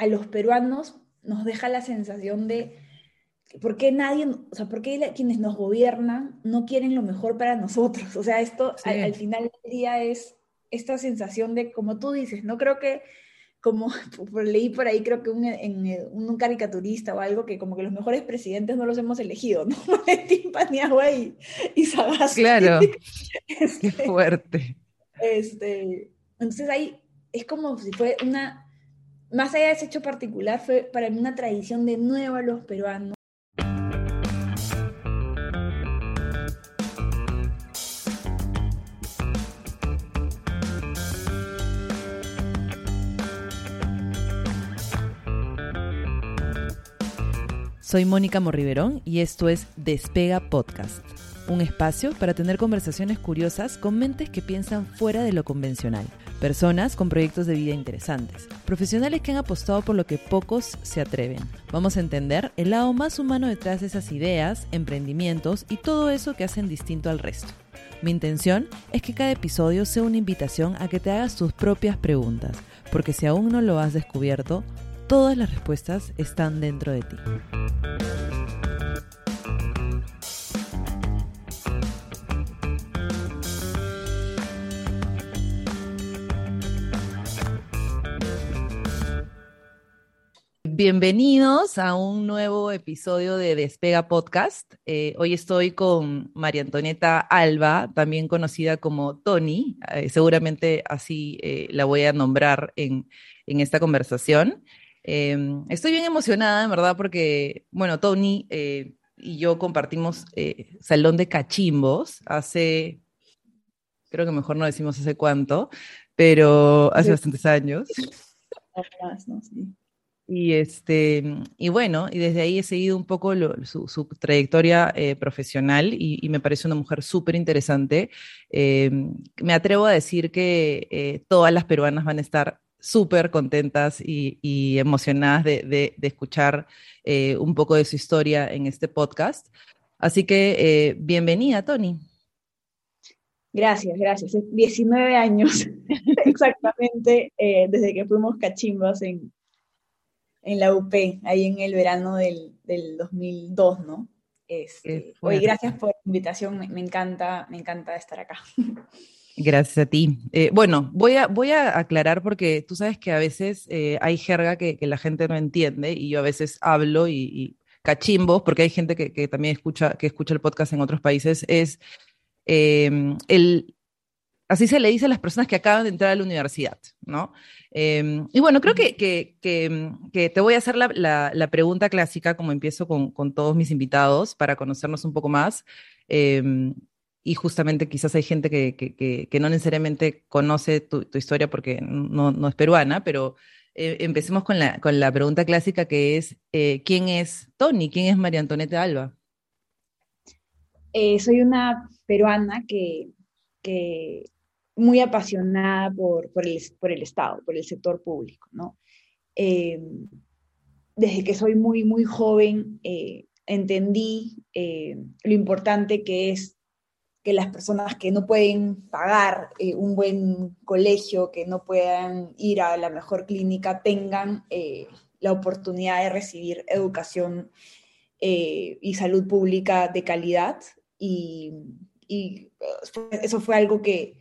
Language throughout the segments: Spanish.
a los peruanos nos deja la sensación de ¿por qué nadie, o sea, por qué quienes nos gobiernan no quieren lo mejor para nosotros? O sea, esto al, final del día es esta sensación de, como tú dices, no creo que, como leí por ahí, creo que un, en, un, caricaturista o algo, que como que los mejores presidentes no los hemos elegido, ¿no? Valentín Paniagua y, y Sagasti. Claro, este, qué fuerte. Este, entonces ahí es como si fue una, más allá de ese hecho particular, fue para mí una tradición de nuevo a los peruanos. Soy Mónica Morriverón y esto es Despega Podcast, un espacio para tener conversaciones curiosas con mentes que piensan fuera de lo convencional, personas con proyectos de vida interesantes, profesionales que han apostado por lo que pocos se atreven. Vamos a entender el lado más humano detrás de esas ideas, emprendimientos y todo eso que hacen distinto al resto. Mi intención es que cada episodio sea una invitación a que te hagas tus propias preguntas, porque si aún no lo has descubierto, todas las respuestas están dentro de ti. Bienvenidos a un nuevo episodio de Despega Podcast. Eh, hoy estoy con María Antonieta Alba, también conocida como Tony. Eh, seguramente así eh, la voy a nombrar en, en esta conversación. Em, estoy bien emocionada, en verdad, porque, bueno, Tony y yo compartimos Salón de Cachimbos hace, creo que mejor no decimos hace cuánto, pero hace bastantes años. Y, este, y bueno, y desde ahí he seguido un poco su, trayectoria eh, profesional y, me parece una mujer súper interesante. Em, me atrevo a decir que todas las peruanas van a estar súper contentas y, emocionadas de, escuchar eh, un poco de su historia en este podcast. Así que eh, bienvenida, Tony. Gracias, gracias. 19 años exactamente eh, desde que fuimos cachimbas en, en la UP, ahí en el verano del, 2002, ¿no? Este, gracias por la invitación, me, encanta, me encanta estar acá. Gracias a ti. Eh, bueno, voy a, voy a aclarar porque tú sabes que a veces eh, hay jerga que, la gente no entiende y yo a veces hablo y, cachimbos, porque hay gente que, también escucha, que escucha el podcast en otros países, es em, el, así se le dice a las personas que acaban de entrar a la universidad, ¿no? Em, y bueno, creo que, que, te voy a hacer la, pregunta clásica, como empiezo con, con, todos mis invitados, para conocernos un poco más. Em, y justamente quizás hay gente que, no necesariamente conoce tu, historia porque no, es peruana, pero eh, empecemos con la, con la pregunta clásica que es, eh, ¿quién es Tony? ¿Quién es María Antonieta Alba? Eh, soy una peruana que, muy apasionada por, por, el, por, el, Estado, por el sector público, ¿no? desde que soy muy, muy joven, entendí lo importante que es que las personas que no pueden pagar eh, un buen colegio, que no puedan ir a la mejor clínica, tengan eh, la oportunidad de recibir educación eh, y salud pública de calidad. Y, eso fue algo que,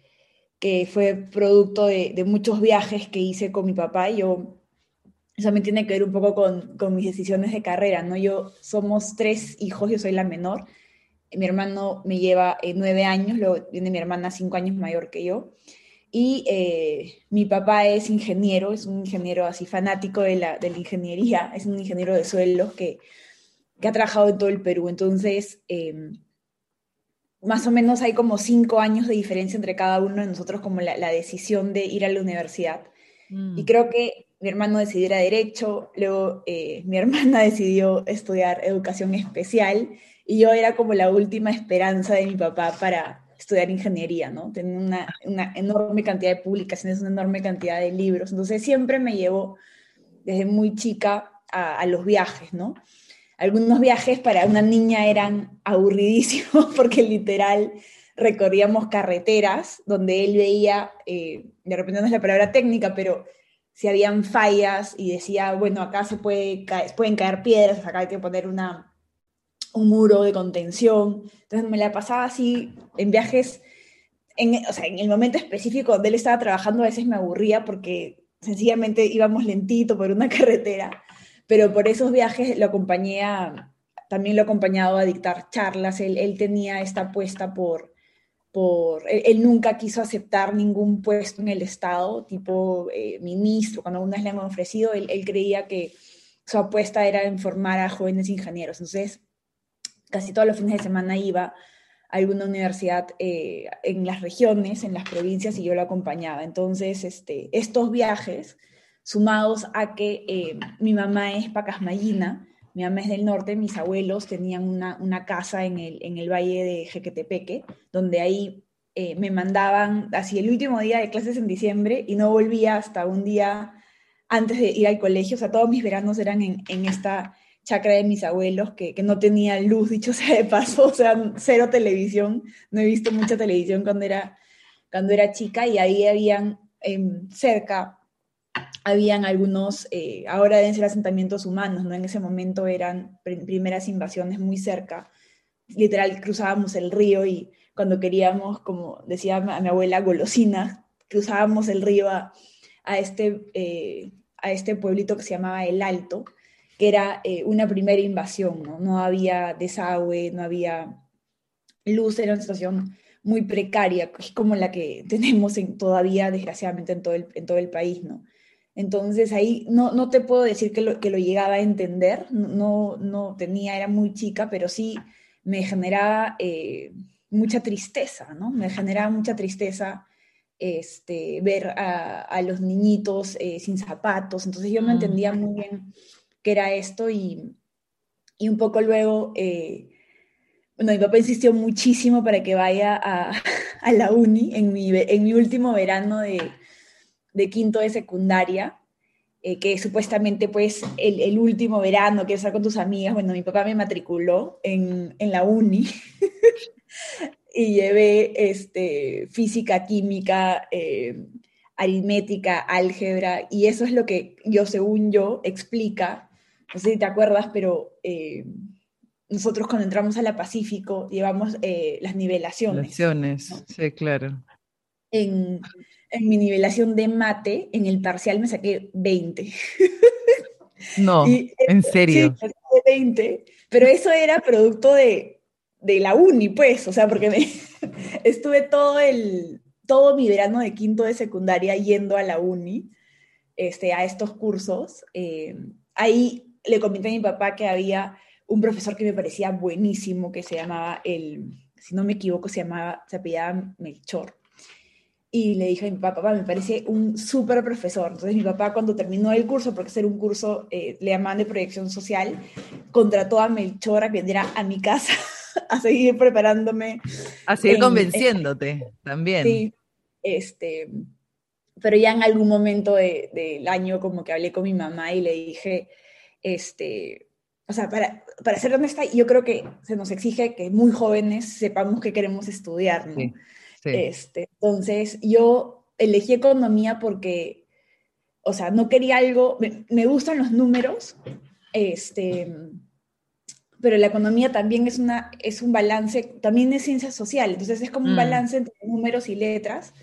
fue producto de, muchos viajes que hice con mi papá. Y yo, eso también tiene que ver un poco con, con mis decisiones de carrera, ¿no? Yo somos tres hijos, yo soy la menor mi hermano me lleva eh, nueve años, luego viene mi hermana cinco años mayor que yo. Y eh, mi papá es ingeniero, es un ingeniero así fanático de la, de la ingeniería, es un ingeniero de suelos que, que, ha trabajado en todo el Perú. Entonces, em, más o menos hay como cinco años de diferencia entre cada uno de nosotros, como la, la decisión de ir a la universidad. Mm. Y creo que mi hermano decidió ir a Derecho, luego eh, mi hermana decidió estudiar Educación Especial y yo era como la última esperanza de mi papá para estudiar ingeniería, ¿no? Tenía una, una, enorme cantidad de publicaciones, una enorme cantidad de libros, entonces siempre me llevó desde muy chica a, los viajes, ¿no? Algunos viajes para una niña eran aburridísimos porque literal recorríamos carreteras donde él veía, eh, de repente no es la palabra técnica, pero si habían fallas y decía, bueno, acá se puede pueden caer piedras, acá hay que poner una, un muro de contención. Entonces me la pasaba así en viajes, en, o sea, en el momento específico donde él estaba trabajando a veces me aburría porque sencillamente íbamos lentito por una carretera, pero por esos viajes lo acompañé también lo he acompañado a dictar charlas, él, tenía esta apuesta por por, él, nunca quiso aceptar ningún puesto en el Estado, tipo eh, ministro, cuando unas le han ofrecido, él, creía que su apuesta era en formar a jóvenes ingenieros. Entonces, casi todos los fines de semana iba a alguna universidad eh, en las regiones, en las provincias, y yo lo acompañaba. Entonces, este, estos viajes, sumados a que eh, mi mamá es pacasmayina, mi mamá es del norte, mis abuelos tenían una, casa en el, en el valle de Jequetepeque, donde ahí eh, me mandaban así el último día de clases en diciembre y no volvía hasta un día antes de ir al colegio. O sea, todos mis veranos eran en, esta chacra de mis abuelos, que, no tenía luz, dicho sea de paso, o sea, cero televisión. No he visto mucha televisión cuando era, cuando era chica y ahí habían em, cerca habían algunos, eh, ahora deben ser asentamientos humanos, ¿no? En ese momento eran primeras invasiones muy cerca. Literal, cruzábamos el río y cuando queríamos, como decía a mi abuela, golosina, cruzábamos el río a, este, eh, a este pueblito que se llamaba El Alto, que era eh, una primera invasión, ¿no? No había desagüe, no había luz, era una situación muy precaria, como la que tenemos en, todavía, desgraciadamente, en todo el, en todo el país, ¿no? Entonces ahí no, no te puedo decir que lo, que lo llegaba a entender, no, no tenía, era muy chica, pero sí me generaba eh, mucha tristeza, ¿no? Me generaba mucha tristeza este, ver a, los niñitos eh, sin zapatos, entonces yo no entendía muy bien qué era esto y, y un poco luego, eh, bueno, mi papá insistió muchísimo para que vaya a, a la uni en mi, en mi último verano de, de quinto de secundaria, eh, que supuestamente pues el, último verano, que estar con tus amigas, bueno, mi papá me matriculó en, la uni y llevé este, física, química, eh, aritmética, álgebra, y eso es lo que yo, según yo, explica, no sé si te acuerdas, pero eh, nosotros cuando entramos a la Pacífico llevamos las nivelaciones. sí, claro. En, en mi nivelación de mate, en el parcial me saqué 20. No, en serio. Sí, 20, pero eso era producto de, de, la uni, pues, o sea, porque me, estuve todo, el, todo mi verano de quinto de secundaria yendo a la uni, este, a estos cursos. Eh, ahí le comenté a mi papá que había un profesor que me parecía buenísimo, que se llamaba, el, si no me equivoco, se llamaba, se apellidaba Melchor y le dije a mi papá, papá, me parece un súper profesor. Entonces mi papá cuando terminó el curso, porque era un curso, eh, le llamaban de proyección social, contrató a Melchor a que viniera a mi casa a seguir preparándome. A seguir convenciéndote también. Sí, este, pero ya en algún momento del año como que hablé con mi mamá y le dije, este, o sea, para, para ser honesta, yo creo que se nos exige que muy jóvenes sepamos que queremos estudiar, ¿no? Sí. Este, entonces, yo elegí economía porque, o sea, no quería algo, me, gustan los números, este, pero la economía también es, una, es un balance, también es ciencia social, entonces es como un mm. balance entre números y letras.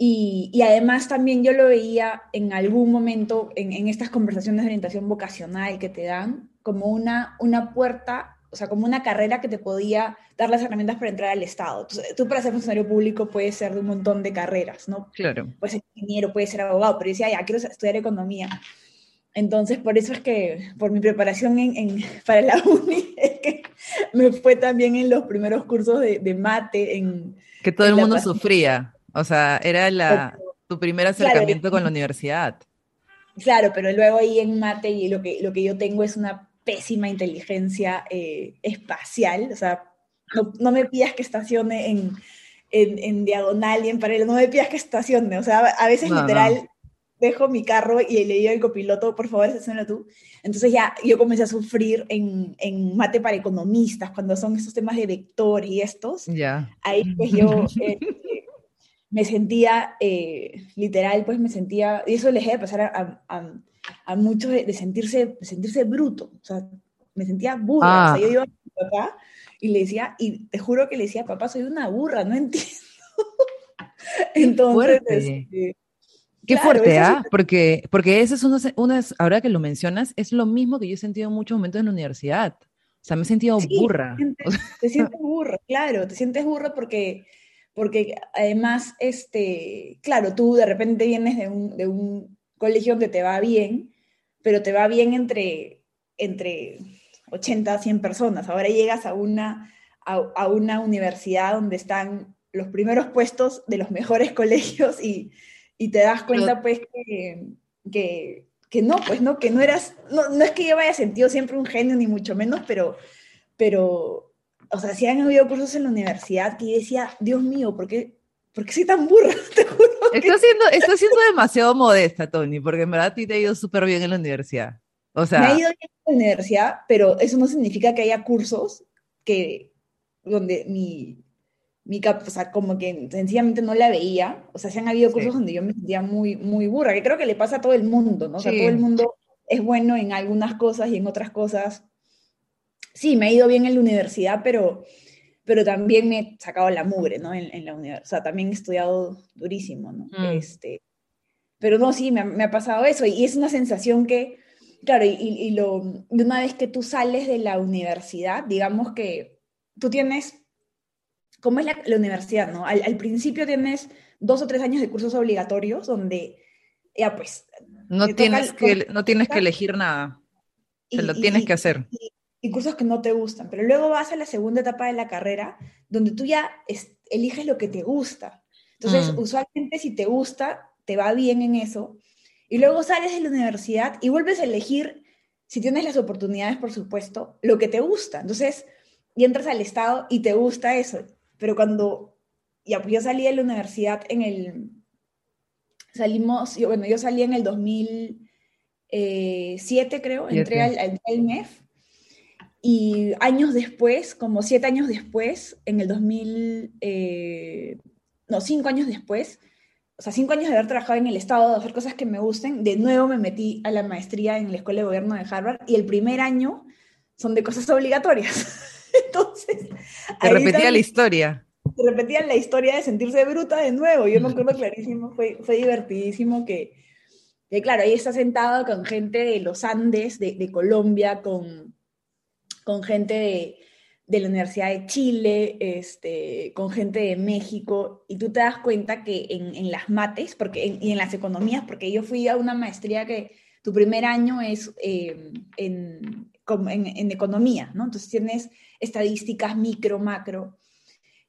Y, y, además también yo lo veía en algún momento en, en, estas conversaciones de orientación vocacional que te dan como una, una puerta o sea, como una carrera que te podía dar las herramientas para entrar al Estado. tú para ser funcionario público puedes ser de un montón de carreras, ¿no? Claro. Puedes ser ingeniero, puedes ser abogado, pero yo decía, ya, quiero estudiar economía. Entonces, por eso es que, por mi preparación en, para la uni, es que me fue también en los primeros cursos de, de mate. En, que todo el mundo sufría. O sea, era la, tu primer acercamiento con la universidad. Claro, pero luego ahí en mate y lo que, lo que yo tengo es una pésima inteligencia eh, espacial, o sea, no, me pidas que estacione en, en, diagonal y en paralelo, no me pidas que estacione, o sea, a veces literal dejo mi carro y le digo al copiloto, por favor, estaciona tú. Entonces ya yo comencé a sufrir en, en, mate para economistas, cuando son esos temas de vector y estos. Ya. Ahí pues yo... Eh, me sentía, eh, literal, pues me sentía, y eso les debe pasar a, a, a muchos de, sentirse, de sentirse bruto, o sea, me sentía burra, o sea, yo iba a mi papá y le decía, y te juro que le decía, papá, soy una burra, no entiendo. Entonces, este, Qué fuerte, ¿ah? Porque, porque esa es una, una, ahora que lo mencionas, es lo mismo que yo he sentido en muchos momentos en la universidad. O sea, me he sentido burra. Te sientes, burra, claro, te sientes burra porque, porque además, este, claro, tú de repente vienes de un, de un colegio donde te va bien, pero te va bien entre, entre 80 a 100 personas. Ahora llegas a una, a, a una universidad donde están los primeros puestos de los mejores colegios y y te das cuenta pues que, que, no, pues no, que no eras, no, no es que yo haya sentido siempre un genio ni mucho menos, pero, pero, o sea, si han habido cursos en la universidad que yo decía, Dios mío, ¿por qué, ¿por qué soy tan burra? Te juro Estás siendo, está siendo demasiado modesta, Tony, porque en verdad a ti te ha ido súper bien en la universidad. O sea... Me ha ido bien en la universidad, pero eso no significa que haya cursos que, donde mi, mi o sea, como que sencillamente no la veía. O sea, se han habido cursos donde yo me sentía muy, muy burra, que creo que le pasa a todo el mundo, ¿no? O sea, todo el mundo es bueno en algunas cosas y en otras cosas. Sí, me ha ido bien en la universidad, pero, pero también me he sacado la mugre, ¿no? En, la universidad. O sea, también he estudiado durísimo, ¿no? Mm. Este, pero no, sí, me, me, ha pasado eso. Y es una sensación que, claro, y, y, lo, una vez que tú sales de la universidad, digamos que tú tienes como es la, universidad, ¿no? Al, principio tienes dos o tres años de cursos obligatorios donde, ya pues... No, tienes, que, no tienes que elegir nada, te lo tienes que hacer. Y, cursos que no te gustan, pero luego vas a la segunda etapa de la carrera donde tú ya eliges lo que te gusta. Entonces, mm. usualmente si te gusta, te va bien en eso. Y luego sales de la universidad y vuelves a elegir, si tienes las oportunidades, por supuesto, lo que te gusta. Entonces, y entras al Estado y te gusta eso pero cuando ya, pues yo salí de la universidad en el, salimos, yo, bueno, yo salí en el 2007 creo, entré al, MEF y años después, como siete años después, en el 2000, eh, no, cinco años después, o sea, cinco años de haber trabajado en el Estado, de hacer cosas que me gusten, de nuevo me metí a la maestría en la Escuela de Gobierno de Harvard y el primer año son de cosas obligatorias. Entonces. Te repetía la historia. Te repetía la historia de sentirse bruta de nuevo. Yo me acuerdo clarísimo, fue, fue divertidísimo que, que, claro, ahí está sentado con gente de los Andes, de, de Colombia, con, con gente de, de, la Universidad de Chile, este, con gente de México, y tú te das cuenta que en, en las mates porque y en las economías, porque yo fui a una maestría que tu primer año es eh, en, en, economía, ¿no? Entonces tienes estadísticas micro, macro.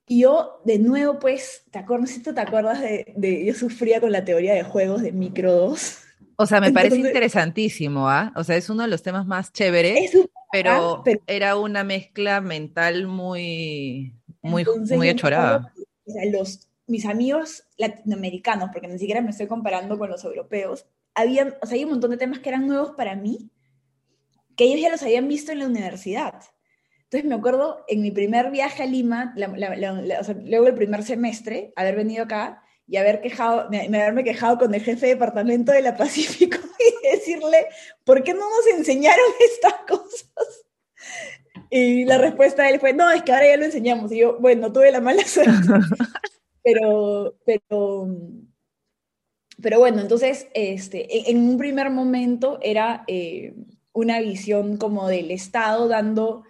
Y yo, de nuevo, pues, ¿te acuerdas? Si te acuerdas de, yo sufría con la teoría de juegos de micro 2. O sea, me parece interesantísimo, ¿ah? O sea, es uno de los temas más chéveres, pero, era una mezcla mental muy, muy, muy achorada. O sea, los, mis amigos latinoamericanos, porque ni siquiera me estoy comparando con los europeos, habían, o sea, hay un montón de temas que eran nuevos para mí, que ellos ya los habían visto en la universidad. Entonces me acuerdo en mi primer viaje a Lima, luego el primer semestre, haber venido acá y haber quejado, me, haberme quejado con el jefe de departamento de la Pacífico y decirle, ¿por qué no nos enseñaron estas cosas? Y la respuesta de él fue, no, es que ahora ya lo enseñamos. Y yo, bueno, tuve la mala suerte. pero, pero, pero bueno, entonces, este, en, un primer momento era... Eh, una visión como del Estado dando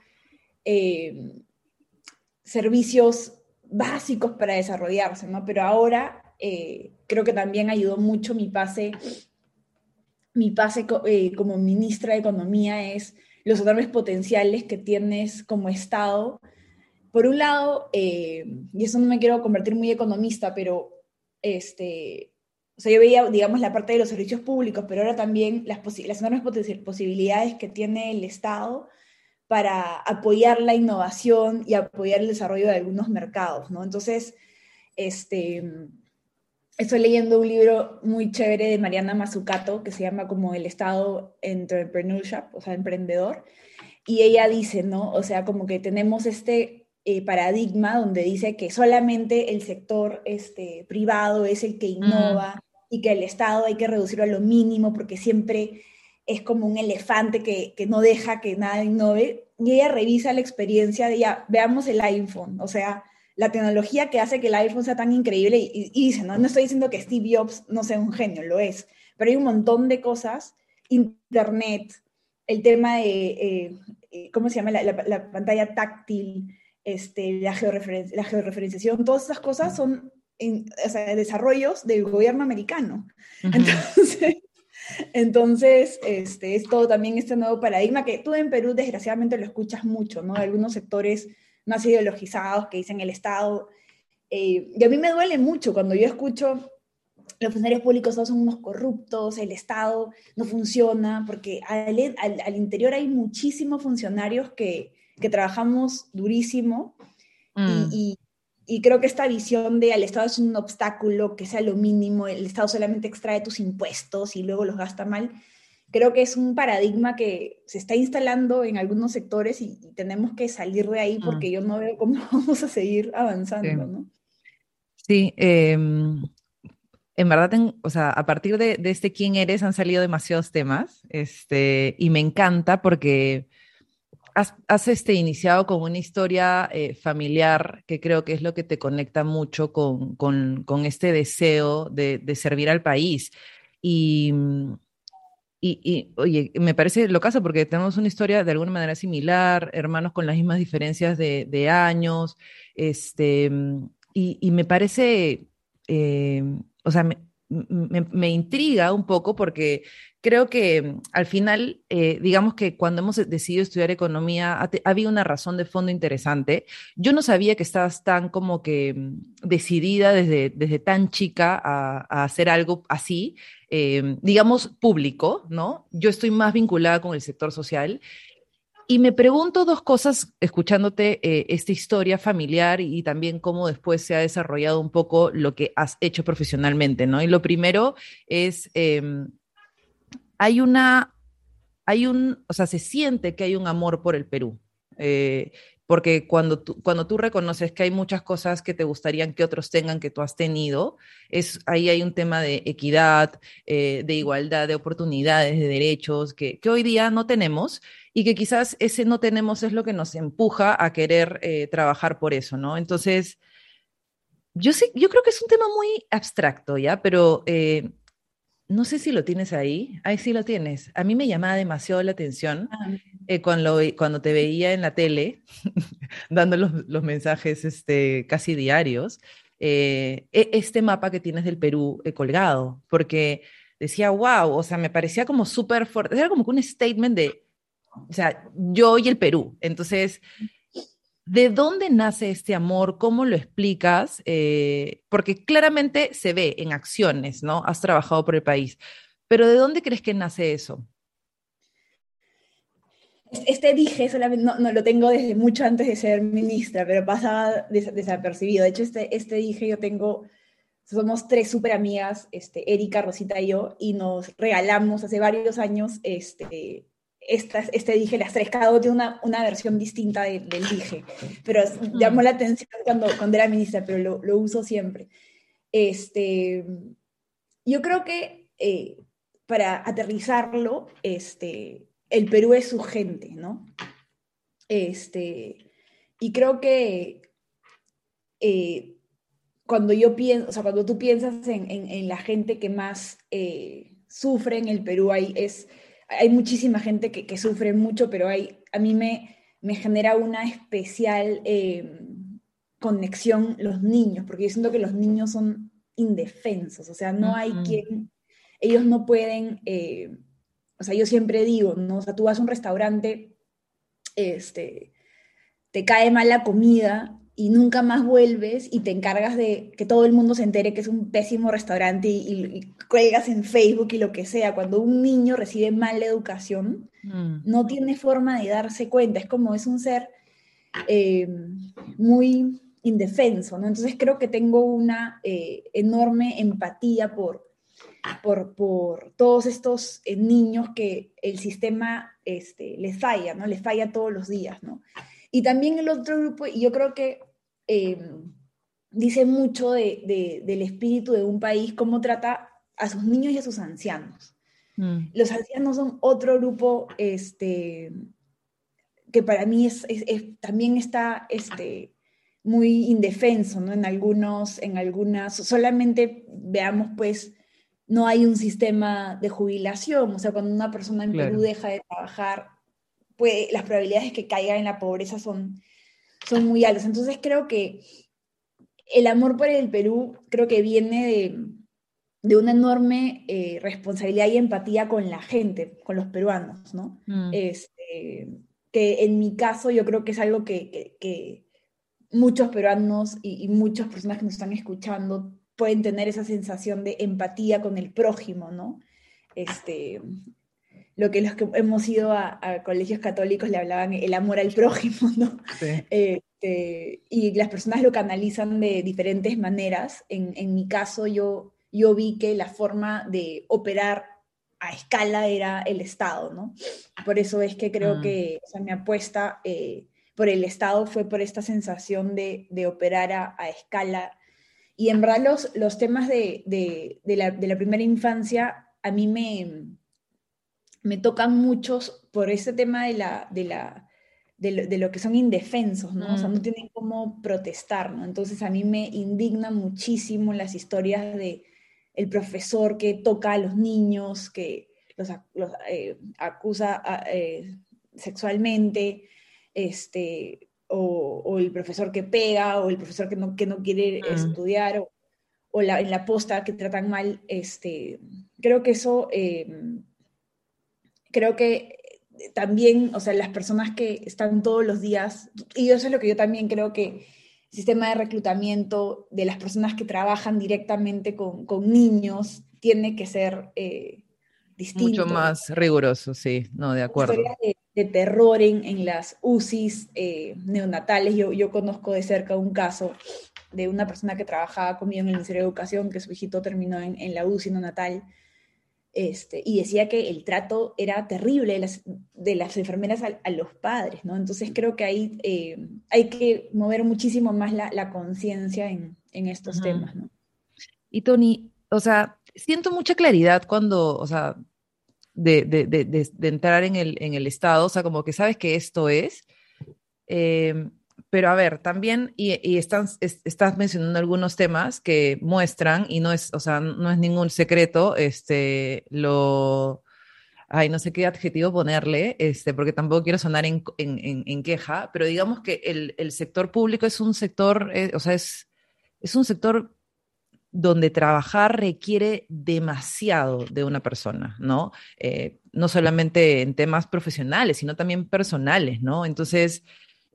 eh, servicios básicos para desarrollarse, ¿no? Pero ahora eh, creo que también ayudó mucho mi pase, mi pase eh, como ministra de Economía es los enormes potenciales que tienes como Estado. Por un lado, y eso no me quiero convertir muy economista, pero este, o sea, yo veía, digamos, la parte de los servicios públicos, pero ahora también las, las enormes posibilidades que tiene el Estado para apoyar la innovación y apoyar el desarrollo de algunos mercados, ¿no? Entonces, este, estoy leyendo un libro muy chévere de Mariana Mazzucato que se llama como El Estado Entrepreneurship, o sea, emprendedor, y ella dice, ¿no? O sea, como que tenemos este eh, paradigma donde dice que solamente el sector este, privado es el que innova y que el Estado hay que reducirlo a lo mínimo porque siempre es como un elefante que, que, no deja que nada innove. Y ella revisa la experiencia de ya, veamos el iPhone, o sea, la tecnología que hace que el iPhone sea tan increíble y, dice, ¿no? no estoy diciendo que Steve Jobs no sea un genio, lo es, pero hay un montón de cosas, Internet, el tema de, eh, eh, ¿cómo se llama? La, la, pantalla táctil, este, la, la georreferenciación, todas esas cosas son o sea, desarrollos del gobierno americano. Entonces, entonces este, es todo también este nuevo paradigma que tú en Perú desgraciadamente lo escuchas mucho, ¿no? De algunos sectores más ideologizados que dicen el Estado. Eh, y a mí me duele mucho cuando yo escucho los funcionarios públicos todos son unos corruptos, el Estado no funciona, porque al, al, interior hay muchísimos funcionarios que, que trabajamos durísimo mm. y, y creo que esta visión de al Estado es un obstáculo, que sea lo mínimo, el Estado solamente extrae tus impuestos y luego los gasta mal, creo que es un paradigma que se está instalando en algunos sectores y, tenemos que salir de ahí porque mm. yo no veo cómo vamos a seguir avanzando, sí. ¿no? Sí, em, en verdad, o sea, a partir de, de, este quién eres han salido demasiados temas, este, y me encanta porque has, este, iniciado con una historia eh, familiar que creo que es lo que te conecta mucho con, con, este deseo de, servir al país. Y, y, oye, me parece lo caso porque tenemos una historia de alguna manera similar, hermanos con las mismas diferencias de, años, este, y, me parece, eh, o sea, me, me, intriga un poco porque creo que mm, al final, eh, digamos que cuando hemos decidido estudiar economía, ha, habido una razón de fondo interesante. Yo no sabía que estabas tan como que mm, decidida desde, desde tan chica a, hacer algo así, eh, digamos, público, ¿no? Yo estoy más vinculada con el sector social y me pregunto dos cosas escuchándote eh, esta historia familiar y, también cómo después se ha desarrollado un poco lo que has hecho profesionalmente, ¿no? Y lo primero es, em, hay una, hay un, o sea, se siente que hay un amor por el Perú. Eh, porque cuando tú, cuando tú reconoces que hay muchas cosas que te gustarían que otros tengan que tú has tenido, es, ahí hay un tema de equidad, eh, de igualdad, de oportunidades, de derechos, que, que, hoy día no tenemos y que quizás ese no tenemos es lo que nos empuja a querer eh, trabajar por eso, ¿no? Entonces, yo, sé, yo creo que es un tema muy abstracto, ¿ya? Pero eh, no sé si lo tienes ahí. Ahí sí lo tienes. A mí me llamaba demasiado la atención ah. eh, cuando, cuando te veía en la tele, dando los, los, mensajes este, casi diarios, eh, e, este mapa que tienes del Perú eh, colgado, porque decía, wow, o sea, me parecía como súper fuerte, era como un statement de, o sea, yo y el Perú. Entonces, ¿De dónde nace este amor? ¿Cómo lo explicas? Eh, porque claramente se ve en acciones, ¿no? Has trabajado por el país, pero ¿de dónde crees que nace eso? Este dije, solamente, no, lo tengo desde mucho antes de ser ministra, pero pasaba desapercibido. De hecho, este, este dije yo tengo, somos tres súper amigas, este, Erika, Rosita y yo, y nos regalamos hace varios años este, este dije, las tres, cada uno tiene una, una versión distinta del, dije, pero llamó la atención cuando, cuando era ministra, pero lo, lo uso siempre. Este, yo creo que eh, para aterrizarlo, este, el Perú es su gente, ¿no? Este, y creo que eh, cuando yo pienso, o sea, cuando tú piensas en, en, la gente que más eh, sufre en el Perú, ahí es hay muchísima gente que, sufre mucho, pero hay, a mí me, me genera una especial eh, conexión los niños, porque yo siento que los niños son indefensos, o sea, no hay quien, ellos no pueden, eh, o sea, yo siempre digo, ¿no? O sea, tú vas a un restaurante, este, te cae mal la comida y nunca más vuelves y te encargas de que todo el mundo se entere que es un pésimo restaurante y, cuelgas en Facebook y lo que sea. Cuando un niño recibe mala educación, mm. no tiene forma de darse cuenta. Es como es un ser eh, muy indefenso, ¿no? Entonces creo que tengo una eh, enorme empatía por, por, por todos estos eh, niños que el sistema este, les falla, ¿no? Les falla todos los días, ¿no? Y también el otro grupo, y yo creo que em, dice mucho de, del espíritu de un país, cómo trata a sus niños y a sus ancianos. Mm. Los ancianos son otro grupo este, que para mí es, también está este, muy indefenso, ¿no? En algunos, en algunas, solamente veamos pues, no hay un sistema de jubilación, o sea, cuando una persona en Perú deja de trabajar, pues las probabilidades de que caiga en la pobreza son, son muy altas. Entonces creo que el amor por el Perú creo que viene de, una enorme eh, responsabilidad y empatía con la gente, con los peruanos, ¿no? Mm. Este, que en mi caso yo creo que es algo que, muchos peruanos y, muchas personas que nos están escuchando pueden tener esa sensación de empatía con el prójimo, ¿no? Este, lo que los que hemos ido a, colegios católicos le hablaban el amor al prójimo, ¿no? Este, y las personas lo canalizan de diferentes maneras. En, en, mi caso, yo, yo vi que la forma de operar a escala era el Estado, ¿no? Por eso es que creo mm. que o sea, mi apuesta eh, por el Estado fue por esta sensación de, de operar a, a, escala. Y en verdad los, los temas de, de, de, la, de la primera infancia a mí me, me tocan muchos por ese tema de, la, de, la, de, lo, que son indefensos, ¿no? O sea, no mm. tienen cómo protestar, ¿no? Entonces a mí me indigna muchísimo las historias de el profesor que toca a los niños, que los, eh, acusa eh, sexualmente, este, o, el profesor que pega, o el profesor que no, que no quiere mm. estudiar, o, la, en la posta que tratan mal, este, creo que eso eh, creo que también, o sea, las personas que están todos los días, y eso es lo que yo también creo que el sistema de reclutamiento de las personas que trabajan directamente con, con niños tiene que ser eh, distinto. Mucho más riguroso, sí, no, de acuerdo. De, de terror en, en, las UCIs eh, neonatales. Yo, yo conozco de cerca un caso de una persona que trabajaba conmigo en el Ministerio de Educación, que su hijito terminó en, en la UCI neonatal este, y decía que el trato era terrible de las, de las enfermeras a, los padres, ¿no? Entonces creo que ahí eh, hay que mover muchísimo más la, la conciencia en, en, estos temas, ¿no? Y Tony, o sea, siento mucha claridad cuando, o sea, de, de, de, de entrar en el, en el Estado, o sea, como que sabes que esto es, eh, pero a ver, también, y, estás, estás mencionando algunos temas que muestran, y no es, o sea, no es ningún secreto, este, lo, ay, no sé qué adjetivo ponerle, este, porque tampoco quiero sonar en, en, en queja, pero digamos que el, el, sector público es un sector, eh, o sea, es, es un sector donde trabajar requiere demasiado de una persona, ¿no? Eh, no solamente en temas profesionales, sino también personales, ¿no? Entonces,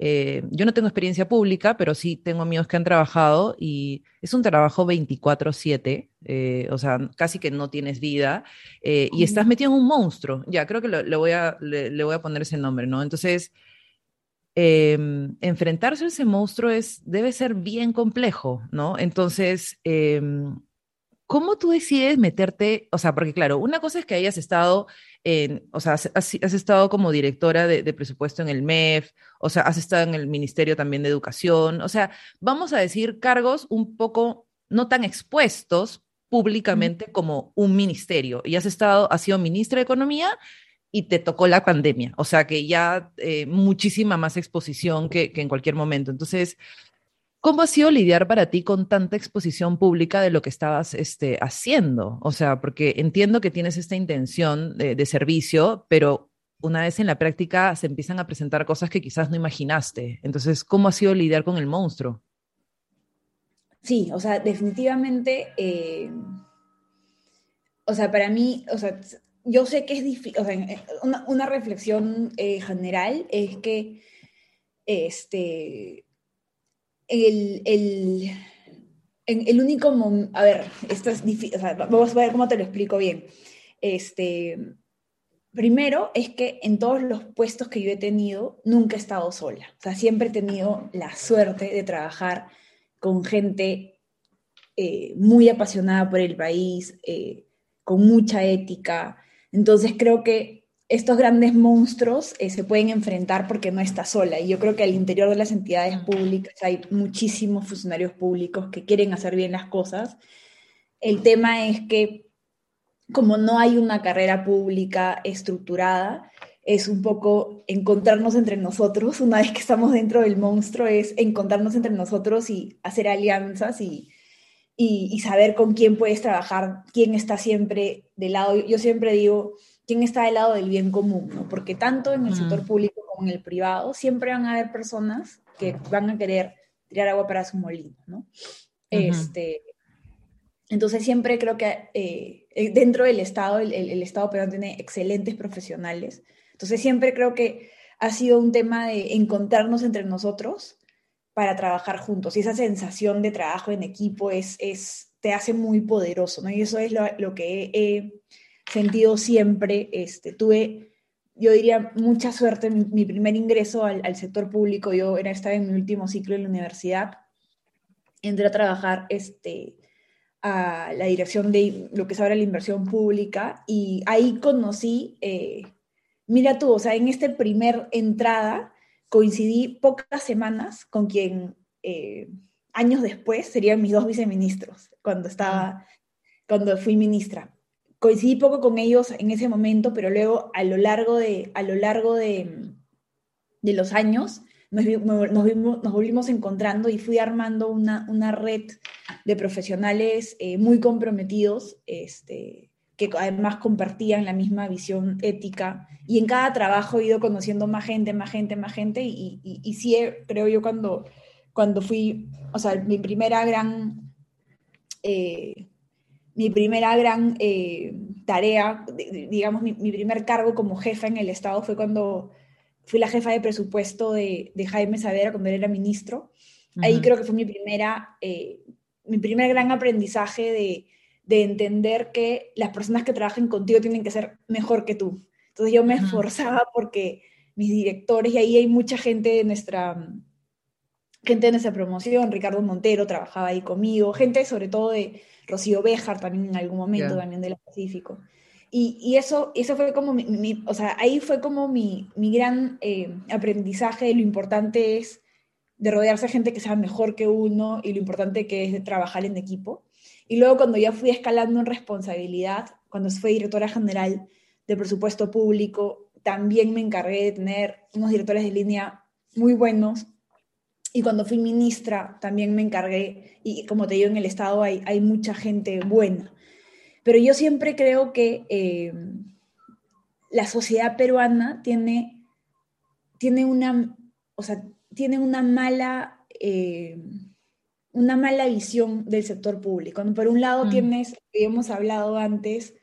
eh, yo no tengo experiencia pública, pero sí tengo amigos que han trabajado y es un trabajo 24/7, eh, o sea, casi que no tienes vida eh, y estás metido en un monstruo. Ya, creo que le, voy a, le, voy a poner ese nombre, ¿no? Entonces, em, enfrentarse a ese monstruo es, debe ser bien complejo, ¿no? Entonces, em, ¿cómo tú decides meterte? O sea, porque claro, una cosa es que hayas estado o sea, has, estado como directora de, presupuesto en el MEF, o sea, has estado en el Ministerio también de Educación, o sea, vamos a decir cargos un poco no tan expuestos públicamente como un ministerio. Y has estado, has sido ministra de Economía y te tocó la pandemia, o sea que ya eh, muchísima más exposición que, que en cualquier momento. Entonces, ¿Cómo ha sido lidiar para ti con tanta exposición pública de lo que estabas este, haciendo? O sea, porque entiendo que tienes esta intención de, servicio, pero una vez en la práctica se empiezan a presentar cosas que quizás no imaginaste. Entonces, ¿cómo ha sido lidiar con el monstruo? Sí, o sea, definitivamente, eh, o sea, para mí, o sea, yo sé que es difícil, o sea, una, reflexión eh, general es que, este, el, el, el único, a ver, esto es difícil, vamos a ver cómo te lo explico bien. Este, primero es que en todos los puestos que yo he tenido, nunca he estado sola. O sea, siempre he tenido la suerte de trabajar con gente eh, muy apasionada por el país, eh, con mucha ética. Entonces creo que estos grandes monstruos eh, se pueden enfrentar porque no está sola. Y yo creo que al interior de las entidades públicas hay muchísimos funcionarios públicos que quieren hacer bien las cosas. El tema es que como no hay una carrera pública estructurada, es un poco encontrarnos entre nosotros, una vez que estamos dentro del monstruo, es encontrarnos entre nosotros y hacer alianzas y, y, saber con quién puedes trabajar, quién está siempre del lado. Yo siempre digo, quién está del lado del bien común, ¿no? Porque tanto en el sector público como en el privado siempre van a haber personas que van a querer tirar agua para su molino, ¿no? este, entonces siempre creo que eh, eh, dentro del Estado, el, el, Estado peruano tiene excelentes profesionales. Entonces siempre creo que ha sido un tema de encontrarnos entre nosotros para trabajar juntos. Y esa sensación de trabajo en equipo es, es te hace muy poderoso, ¿no? Y eso es lo, lo que he sentido siempre. Este, tuve, yo diría, mucha suerte en mi, primer ingreso al, sector público. Yo era, estaba en mi último ciclo en la universidad. Entré a trabajar este, a la dirección de lo que es ahora la inversión pública y ahí conocí, eh, mira tú, o sea, en esta primer entrada coincidí pocas semanas con quien eh, años después serían mis dos viceministros cuando estaba, cuando fui ministra coincidí poco con ellos en ese momento, pero luego a lo largo de, a lo largo de, de los años nos, nos, vimos, nos, volvimos encontrando y fui armando una, una red de profesionales eh, muy comprometidos, este, que además compartían la misma visión ética. Y en cada trabajo he ido conociendo más gente, más gente, más gente. Y, y, sí, creo yo, cuando, cuando fui, o sea, mi primera gran... Eh, mi primera gran eh, tarea, digamos, mi, primer cargo como jefa en el Estado fue cuando fui la jefa de presupuesto de, Jaime Savera cuando él era ministro. Ahí creo que fue mi primera, eh, mi primer gran aprendizaje de, de, entender que las personas que trabajen contigo tienen que ser mejor que tú. Entonces yo me esforzaba porque mis directores, y ahí hay mucha gente de nuestra, gente de nuestra promoción, Ricardo Montero trabajaba ahí conmigo, gente sobre todo de Rocío Béjar también en algún momento, también del Pacífico. Y, y, eso, eso fue como mi, o sea, ahí fue como mi, mi gran eh, aprendizaje de lo importante es de rodearse de gente que sea mejor que uno y lo importante que es de trabajar en equipo. Y luego cuando ya fui escalando en responsabilidad, cuando fui directora general de presupuesto público, también me encargué de tener unos directores de línea muy buenos, y cuando fui ministra también me encargué, y como te digo, en el Estado hay, hay mucha gente buena. Pero yo siempre creo que eh, la sociedad peruana tiene, tiene, una, o sea, tiene una mala... Eh, una mala visión del sector público. Por un lado mm. tienes, hemos hablado antes,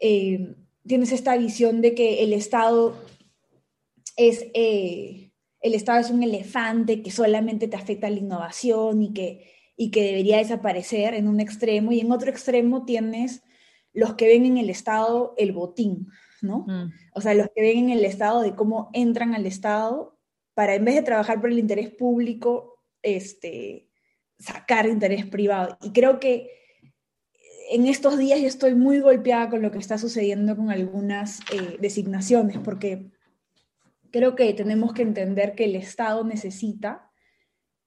eh, tienes esta visión de que el Estado es, el Estado es un elefante que solamente te afecta la innovación y que, y que debería desaparecer en un extremo, y en otro extremo tienes los que ven en el Estado el botín, ¿no? Mm. O sea, los que ven en el Estado de cómo entran al Estado para en vez de trabajar por el interés público, este, sacar interés privado. Y creo que en estos días yo estoy muy golpeada con lo que está sucediendo con algunas eh, designaciones, porque creo que tenemos que entender que el Estado necesita,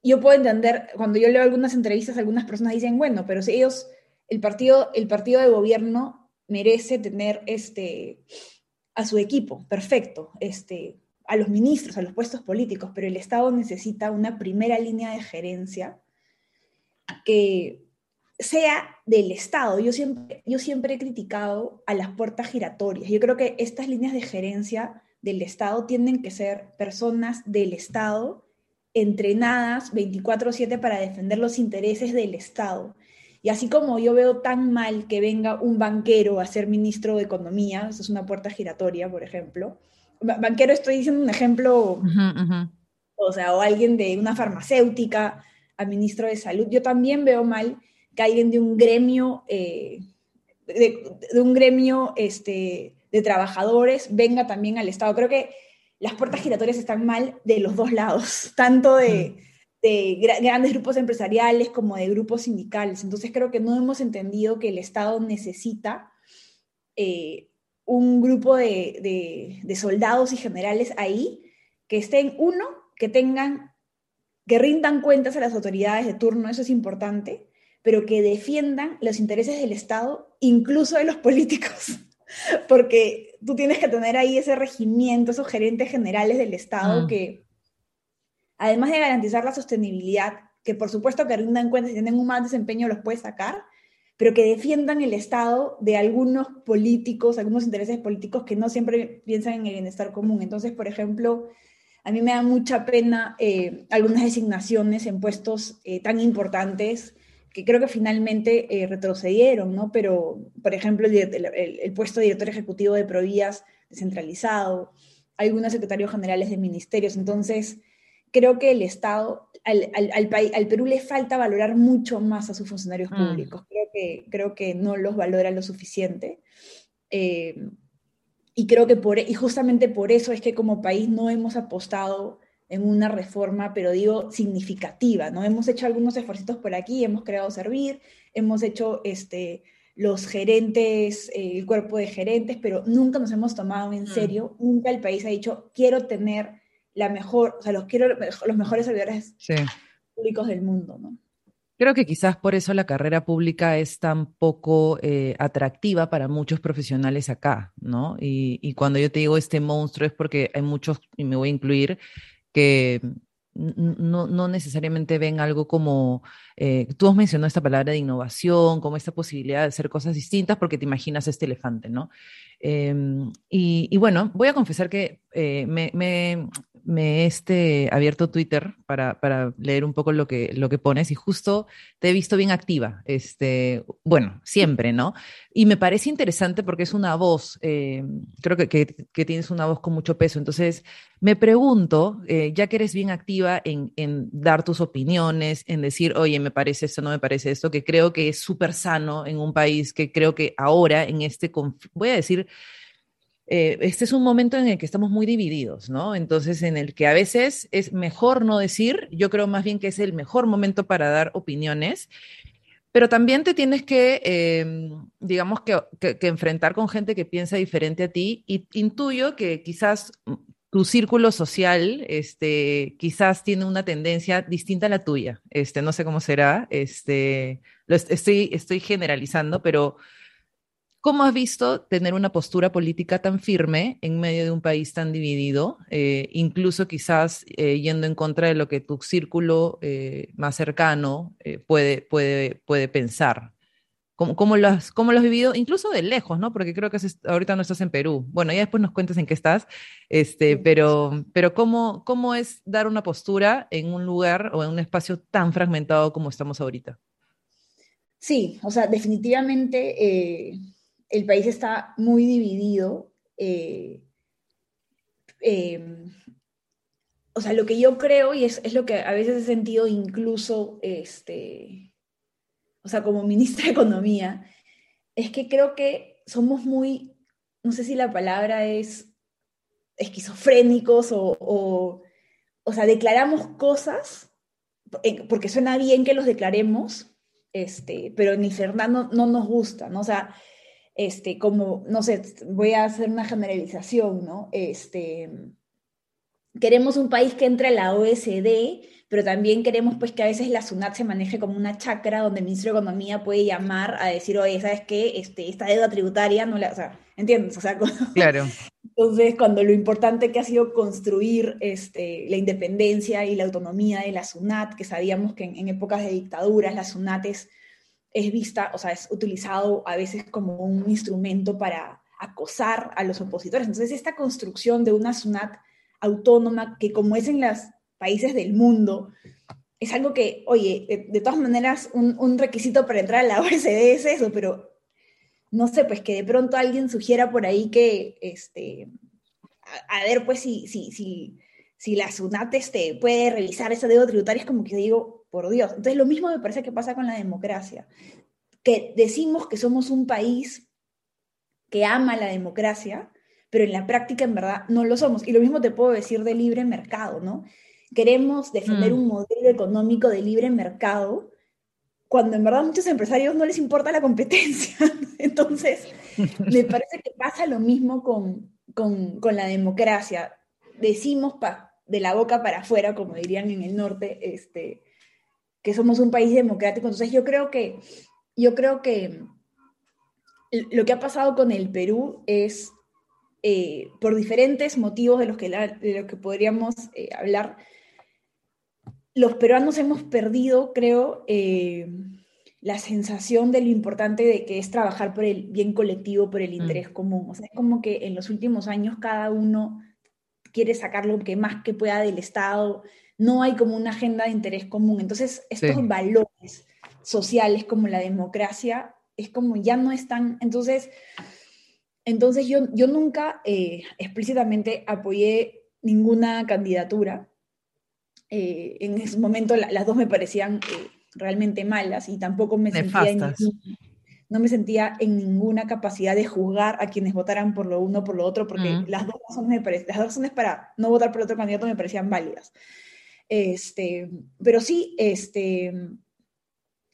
yo puedo entender, cuando yo leo algunas entrevistas, algunas personas dicen, bueno, pero si ellos, el partido, el partido de gobierno merece tener este, a su equipo, perfecto, este, a los ministros, a los puestos políticos, pero el Estado necesita una primera línea de gerencia que sea del Estado. Yo siempre, yo siempre he criticado a las puertas giratorias. Yo creo que estas líneas de gerencia del Estado tienen que ser personas del Estado entrenadas 24/7 para defender los intereses del Estado. Y así como yo veo tan mal que venga un banquero a ser ministro de Economía, eso es una puerta giratoria, por ejemplo. Banquero estoy diciendo un ejemplo, o sea, o alguien de una farmacéutica a ministro de Salud. Yo también veo mal que alguien de un gremio, eh, de, de, un gremio este, de trabajadores venga también al Estado. Creo que las puertas giratorias están mal de los dos lados, tanto de, grandes grupos empresariales como de grupos sindicales. Entonces creo que no hemos entendido que el Estado necesita eh, un grupo de, de, soldados y generales ahí que estén, uno, que tengan, que rindan cuentas a las autoridades de turno, eso es importante, pero que defiendan los intereses del Estado, incluso de los políticos, porque tú tienes que tener ahí ese regimiento, esos gerentes generales del Estado mm. que, además de garantizar la sostenibilidad, que por supuesto que rindan cuentas y tienen un mal desempeño los puede sacar, pero que defiendan el Estado de algunos políticos, algunos intereses políticos que no siempre piensan en el bienestar común. Entonces, por ejemplo, a mí me da mucha pena eh, algunas designaciones en puestos eh, tan importantes que creo que finalmente eh, retrocedieron, ¿no? Pero, por ejemplo, el, puesto de director ejecutivo de Provías descentralizado, algunos secretarios generales de ministerios. Entonces, creo que el Estado, al, al, Perú le falta valorar mucho más a sus funcionarios mm. públicos. Creo, que, creo que no los valora lo suficiente. Eh, y creo que por, y justamente por eso es que como país no hemos apostado en una reforma, pero digo significativa, ¿no? Hemos hecho algunos esfuerzos por aquí, hemos creado Servir, hemos hecho este, los gerentes, eh, el cuerpo de gerentes, pero nunca nos hemos tomado en mm. serio, nunca el país ha dicho, quiero tener la mejor, o sea, los quiero los mejores servidores públicos del mundo, ¿no? Creo que quizás por eso la carrera pública es tan poco eh, atractiva para muchos profesionales acá, ¿no? Y, cuando yo te digo este monstruo es porque hay muchos, y me voy a incluir, que no, no necesariamente ven algo como, eh, tú has mencionado esta palabra de innovación, como esta posibilidad de hacer cosas distintas porque te imaginas este elefante, ¿no? Em, y, bueno, voy a confesar que eh, me he este, abierto Twitter para, para, leer un poco lo que, lo que pones y justo te he visto bien activa, este, bueno, siempre, ¿no? Y me parece interesante porque es una voz, eh, creo que, que, tienes una voz con mucho peso, entonces me pregunto, eh, ya que eres bien activa en, en, dar tus opiniones, en decir, oye, me parece esto, no me parece esto, que creo que es súper sano en un país que creo que ahora, en este, voy a decir, eh, este es un momento en el que estamos muy divididos, ¿no? Entonces, en el que a veces es mejor no decir, yo creo más bien que es el mejor momento para dar opiniones, pero también te tienes que, em, digamos, que, enfrentar con gente que piensa diferente a ti y intuyo que quizás tu círculo social, este, quizás tiene una tendencia distinta a la tuya. Este, no sé cómo será, este, lo estoy, estoy generalizando, pero ¿Cómo has visto tener una postura política tan firme en medio de un país tan dividido, eh, incluso quizás eh, yendo en contra de lo que tu círculo eh, más cercano puede, puede, puede pensar? ¿Cómo, cómo, lo has, ¿Cómo, lo has, vivido? Incluso de lejos, ¿no? Porque creo que ahorita no estás en Perú. Bueno, ya después nos cuentas en qué estás, este, pero, pero ¿cómo, ¿cómo es dar una postura en un lugar o en un espacio tan fragmentado como estamos ahorita? Sí, o sea, definitivamente el país está muy dividido. Eh, em, o sea, lo que yo creo, y es, lo que a veces he sentido incluso, este, o sea, como ministra de Economía, es que creo que somos muy, no sé si la palabra es esquizofrénicos o, o, o sea, declaramos cosas eh, porque suena bien que los declaremos, este, pero ni Fernando no nos gusta, ¿no? O sea, este, como, no sé, voy a hacer una generalización, ¿no? Este, queremos un país que entre a la OSD, pero también queremos pues que a veces la SUNAT se maneje como una chacra donde el ministro de Economía puede llamar a decir, oye, ¿sabes qué? Este, esta deuda tributaria no la, o sea, ¿entiendes? O sea, claro. Entonces, cuando lo importante que ha sido construir este, la independencia y la autonomía de la SUNAT, que sabíamos que en, en épocas de dictaduras la SUNAT es es vista, o sea, es utilizado a veces como un instrumento para acosar a los opositores. Entonces, esta construcción de una SUNAT autónoma, que como es en los países del mundo, es algo que, oye, de, todas maneras, un, requisito para entrar a la OSD es eso, pero no sé, pues que de pronto alguien sugiera por ahí que, este, a, ver, pues si, si, si, si la SUNAT este, puede revisar esa deuda tributaria, es como que digo, por Dios. Entonces lo mismo me parece que pasa con la democracia, que decimos que somos un país que ama la democracia, pero en la práctica en verdad no lo somos. Y lo mismo te puedo decir de libre mercado, ¿no? Queremos defender mm. un modelo económico de libre mercado cuando en verdad a muchos empresarios no les importa la competencia. Entonces, me parece que pasa lo mismo con, con, la democracia. Decimos de la boca para afuera, como dirían en el norte, este, que somos un país democrático. Entonces yo creo que, yo creo que lo que ha pasado con el Perú es, eh, por diferentes motivos de los que, de que podríamos eh, hablar, los peruanos hemos perdido, creo, eh, la sensación de lo importante de que es trabajar por el bien colectivo, por el mm. interés común. O sea, es como que en los últimos años cada uno quiere sacar lo que más que pueda del Estado, no hay como una agenda de interés común. Entonces, estos valores sociales como la democracia es como ya no están, entonces, entonces yo, yo nunca eh, explícitamente apoyé ninguna candidatura. Eh, en ese momento las dos me parecían eh, realmente malas y tampoco me sentía en no me sentía en ninguna capacidad de juzgar a quienes votaran por lo uno o por lo otro, porque las, dos razones me las dos razones para no votar por otro candidato me parecían válidas. Este, pero sí, este,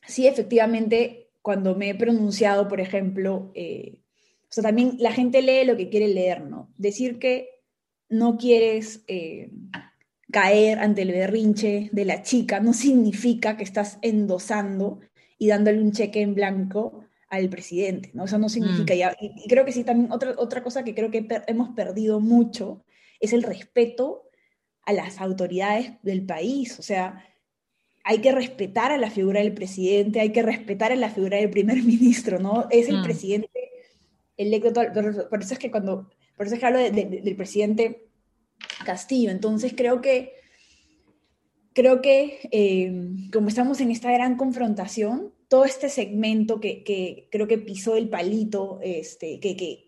sí, efectivamente, cuando me he pronunciado, por ejemplo, eh, o sea, también la gente lee lo que quiere leer, ¿no? Decir que no quieres eh, caer ante el berrinche de la chica no significa que estás endosando y dándole un cheque en blanco al presidente, ¿no? Eso no significa mm. ya. Y, creo que sí, también otra, otra cosa que creo que hemos perdido mucho es el respeto a las autoridades del país. O sea, hay que respetar a la figura del presidente, hay que respetar a la figura del primer ministro, ¿no? Es el mm. presidente electo, por eso es que cuando, por eso es que hablo del presidente Castillo, entonces creo que, creo que eh, como estamos en esta gran confrontación, todo este segmento que, que creo que pisó el palito, este, que, que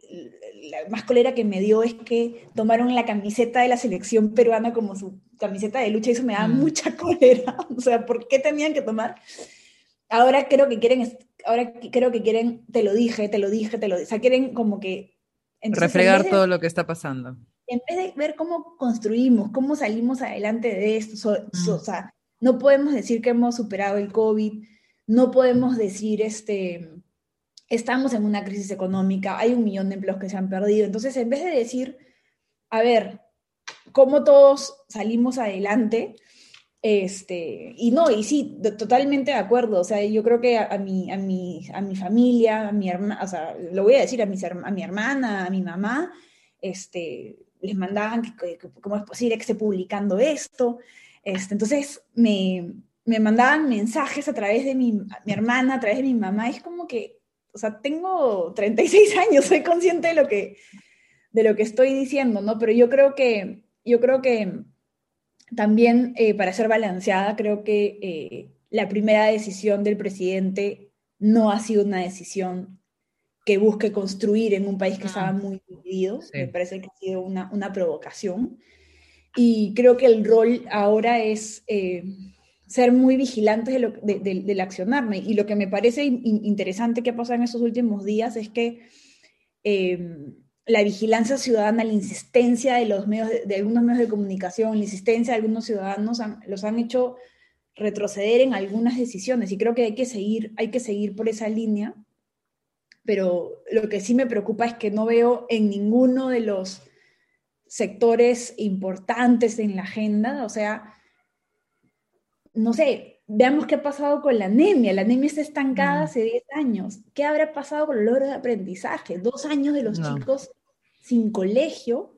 la más colera que me dio es que tomaron la camiseta de la selección peruana como su camiseta de lucha y eso me da mm. mucha cólera. O sea, ¿por qué tenían que tomar? Ahora creo que quieren, ahora creo que quieren, te lo dije, te lo dije, te lo dije. O sea, quieren como que... Refregar todo lo que está pasando. En vez de ver cómo construimos, cómo salimos adelante de esto, mm. o sea, no podemos decir que hemos superado el COVID, no podemos decir, este, estamos en una crisis económica, hay un millón de empleos que se han perdido. Entonces, en vez de decir, a ver, cómo todos salimos adelante, este, y no, y sí, totalmente de acuerdo. O sea, yo creo que a, mi, a, mi, a mi familia, a mi hermana, o sea, lo voy a decir a, mi a mi hermana, a mi mamá, este, les mandaban que, cómo es posible que esté publicando esto. Este, entonces, me, me mandaban mensajes a través de mi, mi hermana, a través de mi mamá. Es como que o sea, tengo 36 años, soy consciente de lo que, de lo que estoy diciendo, ¿no? Pero yo creo que, yo creo que también, eh, para ser balanceada, creo que eh, la primera decisión del presidente no ha sido una decisión que busque construir en un país que estaba muy dividido. Me parece que ha sido una, una, provocación. Y creo que el rol ahora es eh, ser muy vigilantes de lo, del accionar. Y lo que me parece interesante que ha pasado en estos últimos días es que em, la vigilancia ciudadana, la insistencia de, los medios, de, algunos medios de comunicación, la insistencia de algunos ciudadanos los han hecho retroceder en algunas decisiones y creo que hay que seguir, hay que seguir por esa línea, pero lo que sí me preocupa es que no veo en ninguno de los sectores importantes en la agenda, o sea, no sé, veamos qué ha pasado con la anemia. La anemia está estancada mm. hace 10 años. ¿Qué habrá pasado con el logro de aprendizaje? Dos años de los chicos sin colegio.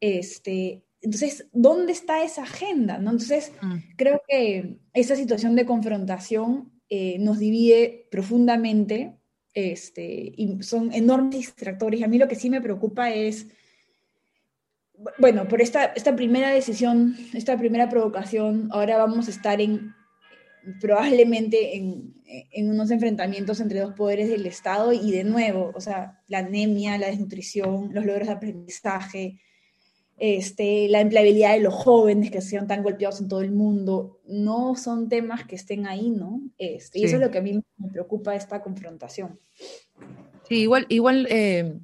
Este, entonces, ¿dónde está esa agenda? ¿no? Entonces, mm. creo que esa situación de confrontación eh, nos divide profundamente este, y son enormes distractores. A mí lo que sí me preocupa es bueno, por esta, esta primera decisión, esta primera provocación, ahora vamos a estar en probablemente en, en, unos enfrentamientos entre dos poderes del Estado y de nuevo, o sea, la anemia, la desnutrición, los logros de aprendizaje, este, la empleabilidad de los jóvenes que sean tan golpeados en todo el mundo, no son temas que estén ahí, ¿no? Este, y eso es lo que a mí me preocupa esta confrontación. Sí, igual, igual eh,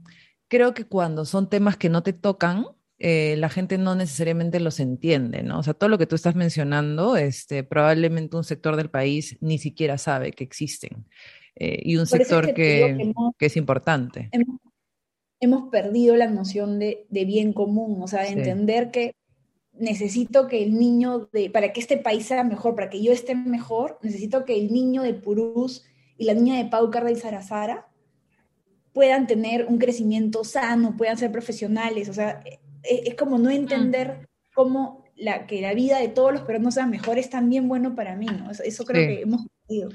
creo que cuando son temas que no te tocan, eh, la gente no necesariamente los entiende, ¿no? O sea, todo lo que tú estás mencionando, este, probablemente un sector del país ni siquiera sabe que existen. eh, y un sector que, es importante. Hemos, perdido la noción de, bien común, o sea, de entender que necesito que el niño de, para que este país sea mejor, para que yo esté mejor, necesito que el niño de Purús y la niña de Paucarda y Sarasara puedan tener un crecimiento sano, puedan ser profesionales, o sea, es, como no entender cómo la, que la vida de todos los peruanos sea mejor es también bueno para mí, ¿no? Eso, creo que hemos perdido.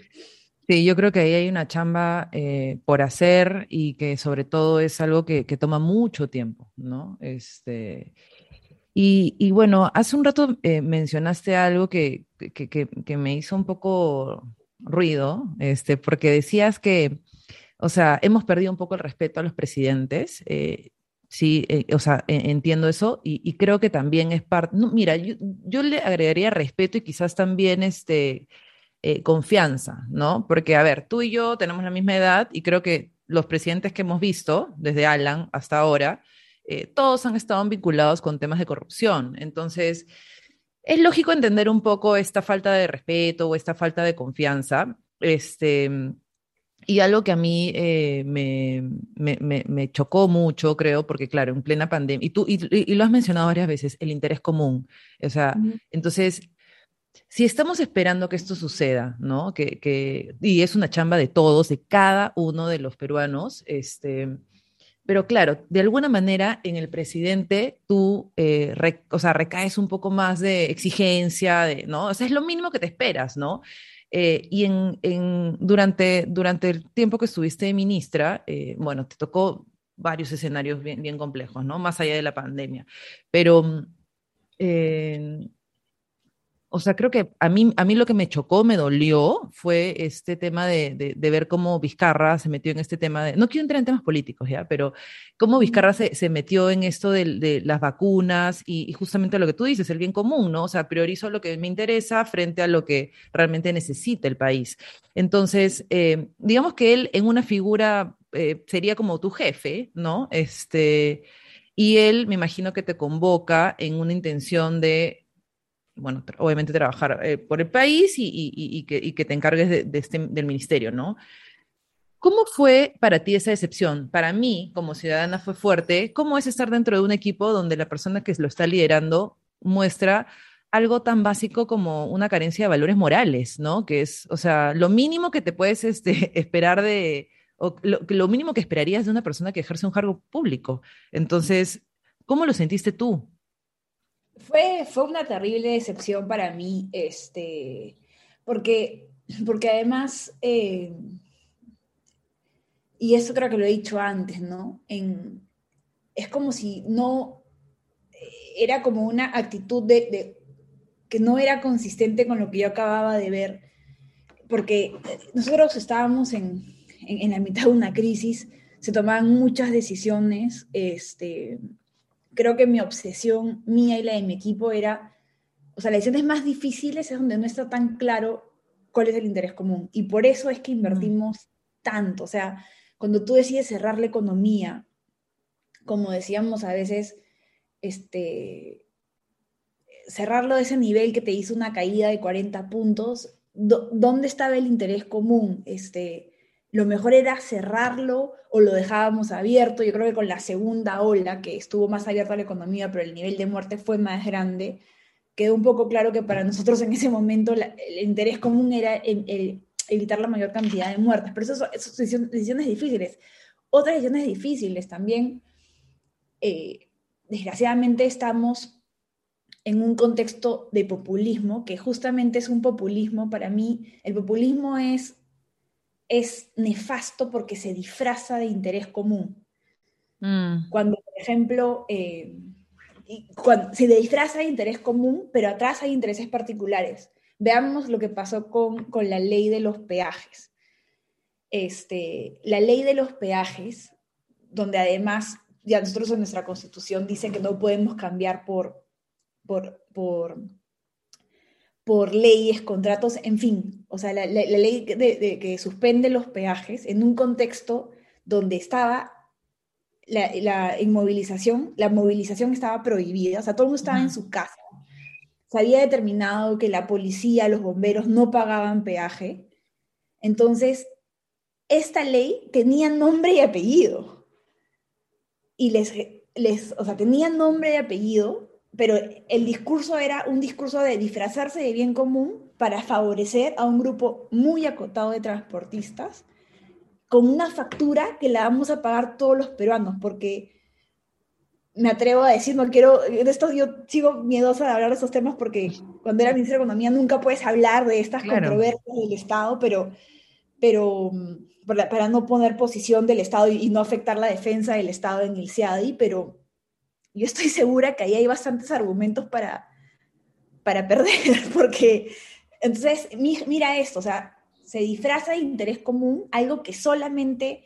Sí, yo creo que ahí hay una chamba eh, por hacer y que sobre todo es algo que, toma mucho tiempo, ¿no? Este, y, bueno, hace un rato eh, mencionaste algo que, que, me hizo un poco ruido, este, porque decías que, o sea, hemos perdido un poco el respeto a los presidentes. Eh, sí, o sea, e, entiendo eso y, creo que también es parte, mira, yo, yo, le agregaría respeto y quizás también este, eh, confianza, ¿no? Porque, a ver, tú y yo tenemos la misma edad y creo que los presidentes que hemos visto, desde Alan hasta ahora, eh, todos han estado vinculados con temas de corrupción. Entonces, es lógico entender un poco esta falta de respeto o esta falta de confianza. Este, y algo que a mí eh, me, me, chocó mucho, creo, porque claro, en plena pandemia, y tú y, lo has mencionado varias veces, el interés común. O sea, entonces si estamos esperando que esto suceda, ¿no? Que, y es una chamba de todos, de cada uno de los peruanos, este, pero claro, de alguna manera en el presidente tú, eh, o sea, recaes un poco más de exigencia, de, ¿no? O sea, es lo mínimo que te esperas, ¿no? Eh, y en, durante, durante el tiempo que estuviste de ministra, eh, bueno, te tocó varios escenarios bien, complejos, ¿no? Más allá de la pandemia. Pero o sea, creo que a mí, a mí lo que me chocó, me dolió, fue este tema de, de, ver cómo Vizcarra se metió en este tema de, no quiero entrar en temas políticos ya, pero cómo Vizcarra se, se metió en esto de, de las vacunas y, justamente lo que tú dices, el bien común, ¿no? O sea, priorizo lo que me interesa frente a lo que realmente necesita el país. Entonces, eh, digamos que él en una figura eh, sería como tu jefe, ¿no? Este, y él me imagino que te convoca en una intención de bueno, obviamente trabajar eh, por el país y, que, te encargues de, este, del ministerio, ¿no? ¿Cómo fue para ti esa decepción? Para mí, como ciudadana, fue fuerte. ¿Cómo es estar dentro de un equipo donde la persona que lo está liderando muestra algo tan básico como una carencia de valores morales, ¿no? Que es, o sea, lo mínimo que te puedes este, esperar de, o lo, lo mínimo que esperarías de una persona que ejerce un cargo público. Entonces, ¿cómo lo sentiste tú? Fue, fue una terrible decepción para mí, este, porque, porque además, eh, y eso creo que lo he dicho antes, ¿no? En, es como si no, era como una actitud de, que no era consistente con lo que yo acababa de ver, porque nosotros estábamos en, en, en la mitad de una crisis, se tomaban muchas decisiones, este, creo que mi obsesión mía y la de mi equipo era, o sea, las decisiones más difíciles es donde no está tan claro cuál es el interés común. Y por eso es que invertimos tanto. O sea, cuando tú decides cerrar la economía, como decíamos a veces, este, cerrarlo de ese nivel que te hizo una caída de 40 puntos, ¿dónde estaba el interés común? Este, lo mejor era cerrarlo o lo dejábamos abierto. Yo creo que con la segunda ola, que estuvo más abierta la economía, pero el nivel de muerte fue más grande, quedó un poco claro que para nosotros en ese momento el interés común era evitar la mayor cantidad de muertes. Pero eso son, decisiones, difíciles. Otras decisiones difíciles también, eh, desgraciadamente estamos en un contexto de populismo, que justamente es un populismo, para mí, el populismo es es nefasto porque se disfraza de interés común. Mm. Cuando, por ejemplo, eh, se disfraza de interés común, pero atrás hay intereses particulares. Veamos lo que pasó con, con la ley de los peajes. Este, la ley de los peajes, donde además ya nosotros en nuestra constitución dice que no podemos cambiar por, por, por por leyes, contratos, en fin, o sea, la, ley de, que suspende los peajes en un contexto donde estaba la, inmovilización, la movilización estaba prohibida, o sea, todo el mundo estaba en su casa. Se había determinado que la policía, los bomberos no pagaban peaje. Entonces, esta ley tenía nombre y apellido. Y les, les, o sea, tenía nombre y apellido, pero el discurso era un discurso de disfrazarse de bien común para favorecer a un grupo muy acotado de transportistas con una factura que la vamos a pagar todos los peruanos, porque me atrevo a decir, no quiero, de esto yo sigo miedosa de hablar de estos temas porque cuando era ministra de Economía nunca puedes hablar de estas controversias del Estado, pero, pero para, para, no poner posición del Estado y, y, no afectar la defensa del Estado en el CIADI, pero yo estoy segura que ahí hay bastantes argumentos para, para perder, porque entonces, mira esto, o sea, se disfraza de interés común algo que solamente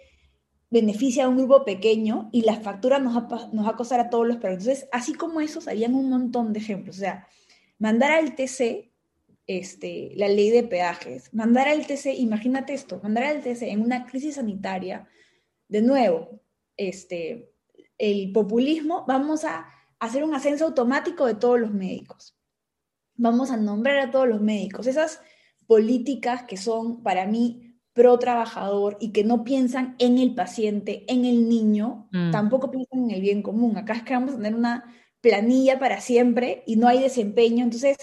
beneficia a un grupo pequeño y la factura nos va, a costar a todos los peruanos. Entonces, así como esos, habían un montón de ejemplos. O sea, mandar al TC este, la ley de peajes, mandar al TC, imagínate esto, mandar al TC en una crisis sanitaria, de nuevo, este, el populismo, vamos a hacer un ascenso automático de todos los médicos. Vamos a nombrar a todos los médicos. Esas políticas que son para mí pro trabajador y que no piensan en el paciente, en el niño, mm. tampoco piensan en el bien común. Acá es que vamos a tener una planilla para siempre y no hay desempeño. Entonces,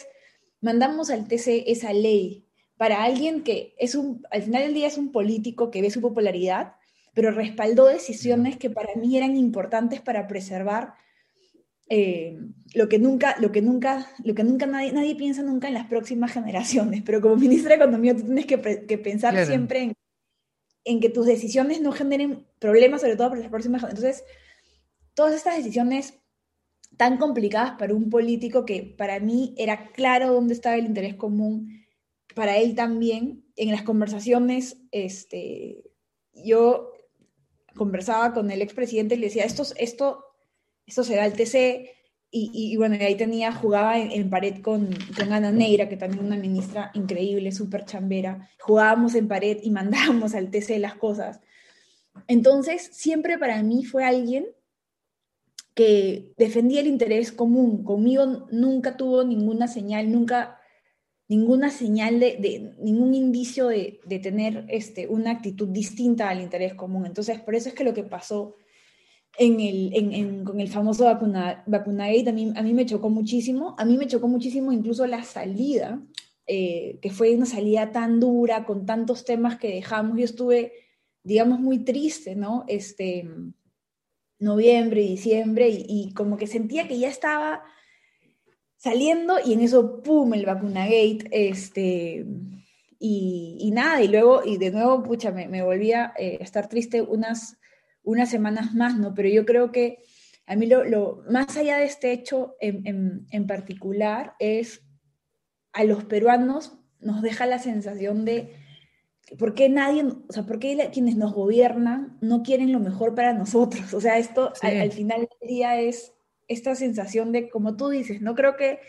mandamos al TC esa ley para alguien que es un, al final del día es un político que ve su popularidad, pero respaldó decisiones que para mí eran importantes para preservar eh, lo que nunca, lo que nunca, lo que nunca nadie, nadie piensa nunca en las próximas generaciones, pero como ministra de Economía tú tienes que, pensar siempre en, en, que tus decisiones no generen problemas, sobre todo para las próximas generaciones. Entonces, todas estas decisiones tan complicadas para un político que para mí era claro dónde estaba el interés común, para él también, en las conversaciones, este, yo conversaba con el expresidente y le decía, esto, esto, esto será el TC, y, y, bueno, ahí tenía, jugaba en, pared con, con, Ana Neira, que también es una ministra increíble, súper chambera. Jugábamos en pared y mandábamos al TC las cosas. Entonces, siempre para mí fue alguien que defendía el interés común. Conmigo nunca tuvo ninguna señal, nunca ninguna señal de, ningún indicio de, tener este, una actitud distinta al interés común. Entonces, por eso es que lo que pasó en el, en, con el famoso vacuna, Vacunagate a mí, a mí me chocó muchísimo. A mí me chocó muchísimo incluso la salida, eh, que fue una salida tan dura, con tantos temas que dejamos. Yo estuve, digamos, muy triste, ¿no? Este, noviembre, diciembre, y, como que sentía que ya estaba saliendo y en eso, ¡pum!, el vacunagate, este, y, y nada, y luego, y de nuevo, pucha, me, me volví a eh, estar triste unas, unas semanas más, ¿no? Pero yo creo que a mí lo, lo más allá de este hecho en, en, en particular es a los peruanos nos deja la sensación de ¿por qué nadie, o sea, por qué quienes nos gobiernan no quieren lo mejor para nosotros? O sea, esto sí. al, al, final del día es esta sensación de, como tú dices, no creo que,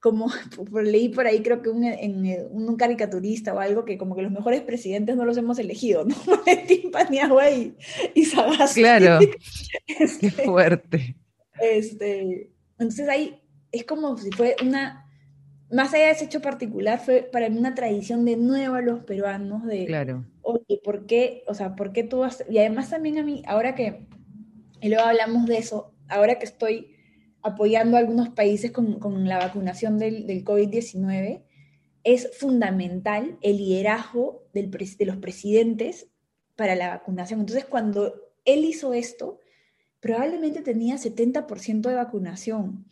como leí por ahí, creo que un, en, un, un, caricaturista o algo, que como que los mejores presidentes no los hemos elegido, ¿no? Valentín Paniagua y, y Sagasti. Claro, este, qué fuerte. Este, entonces ahí es como si fue una más allá de ese hecho particular, fue para mí una tradición de nuevo a los peruanos, de, claro. oye, ¿por qué? O sea, ¿por qué tú vas? Y además también a mí, ahora que, y luego hablamos de eso, ahora que estoy apoyando a algunos países con, con la vacunación del, del COVID-19, es fundamental el liderazgo del, de los presidentes para la vacunación. Entonces, cuando él hizo esto, probablemente tenía 70% de vacunación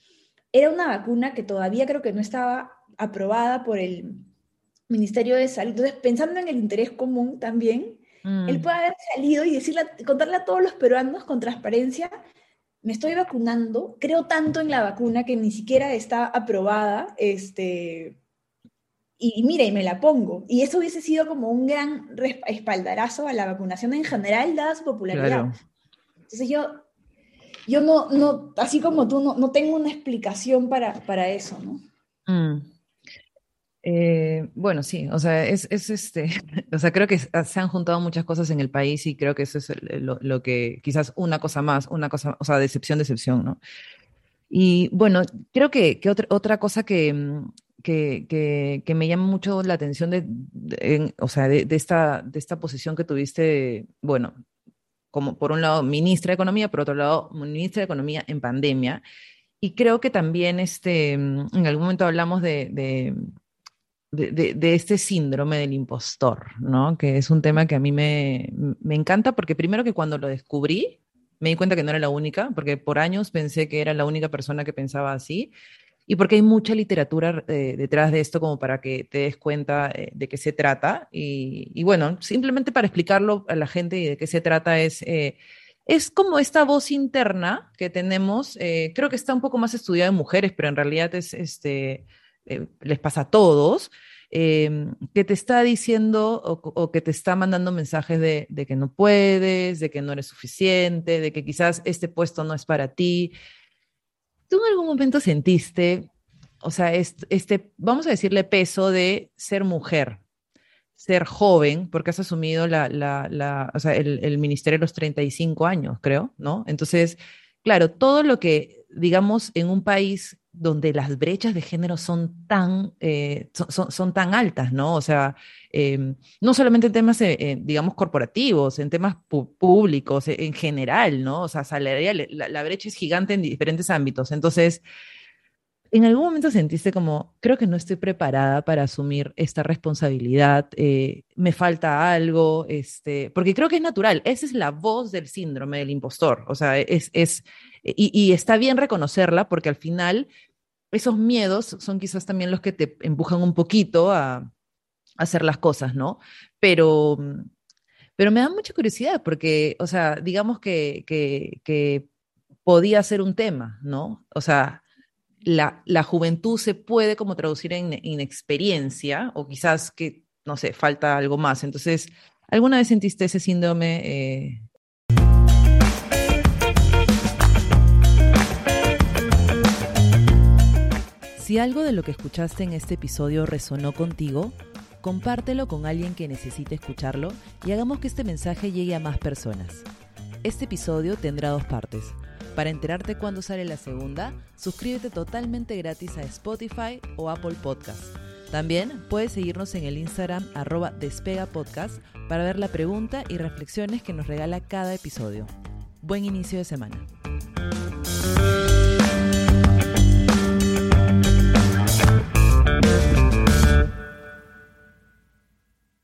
era una vacuna que todavía creo que no estaba aprobada por el Ministerio de Salud. Entonces, pensando en el interés común también, mm. él puede haber salido y decirle, contarle a todos los peruanos con transparencia, me estoy vacunando, creo tanto en la vacuna que ni siquiera está aprobada, este, y, y mira, y me la pongo. Y eso hubiese sido como un gran espaldarazo a la vacunación en general, dada su popularidad. Claro. Entonces yo yo no, no, así como tú, no, no tengo una explicación para, para eso, ¿no? Mm. Eh, bueno, sí, o sea, es, es, este, o sea, creo que se han juntado muchas cosas en el país y creo que eso es lo, lo, que, quizás una cosa más, una cosa, o sea, decepción, decepción, ¿no? Y bueno, creo que, que otra, otra cosa que, que, me llama mucho la atención de, o sea, de, esta, de esta posición que tuviste, bueno, como por un lado ministra de Economía, por otro lado ministra de Economía en pandemia. Y creo que también este, en algún momento hablamos de, de, este síndrome del impostor, ¿no? Que es un tema que a mí me, me encanta porque primero que cuando lo descubrí, me di cuenta que no era la única, porque por años pensé que era la única persona que pensaba así y porque hay mucha literatura eh, detrás de esto como para que te des cuenta eh, de qué se trata. Y, bueno, simplemente para explicarlo a la gente y de qué se trata es, eh, es como esta voz interna que tenemos, creo que está un poco más estudiada en mujeres, pero en realidad es, este, les pasa a todos. Em, que te está diciendo o, que te está mandando mensajes de, que no puedes, de que no eres suficiente, de que quizás este puesto no es para ti, ¿Tú en algún momento sentiste, o sea, este, vamos a decirle peso de ser mujer, ser joven, porque has asumido la, o sea, el, ministerio de los 35 años, creo, ¿no? Entonces, claro, todo lo que, digamos, en un país donde las brechas de género son tan, eh, son, son, tan altas, ¿no? O sea, em, no solamente en temas, eh, digamos, corporativos, en temas públicos, en general, ¿no? O sea, salarial, la, la, brecha es gigante en diferentes ámbitos. Entonces, ¿en algún momento sentiste como, creo que no estoy preparada para asumir esta responsabilidad, me falta algo, este, porque creo que es natural, esa es la voz del síndrome del impostor, o sea, es, es y, está bien reconocerla porque al final esos miedos son quizás también los que te empujan un poquito a, hacer las cosas, ¿no? Pero, pero me da mucha curiosidad porque, o sea, digamos que, que, podía ser un tema, ¿no? O sea, la, la, juventud se puede como traducir en inexperiencia o quizás que, no sé, falta algo más. Entonces, ¿alguna vez sentiste ese síndrome eh, Si algo de lo que escuchaste en este episodio resonó contigo, compártelo con alguien que necesite escucharlo y hagamos que este mensaje llegue a más personas. Este episodio tendrá dos partes. Para enterarte cuándo sale la segunda, suscríbete totalmente gratis a Spotify o Apple Podcast. También puedes seguirnos en el Instagram arroba despegapodcast para ver la pregunta y reflexiones que nos regala cada episodio. Buen inicio de semana.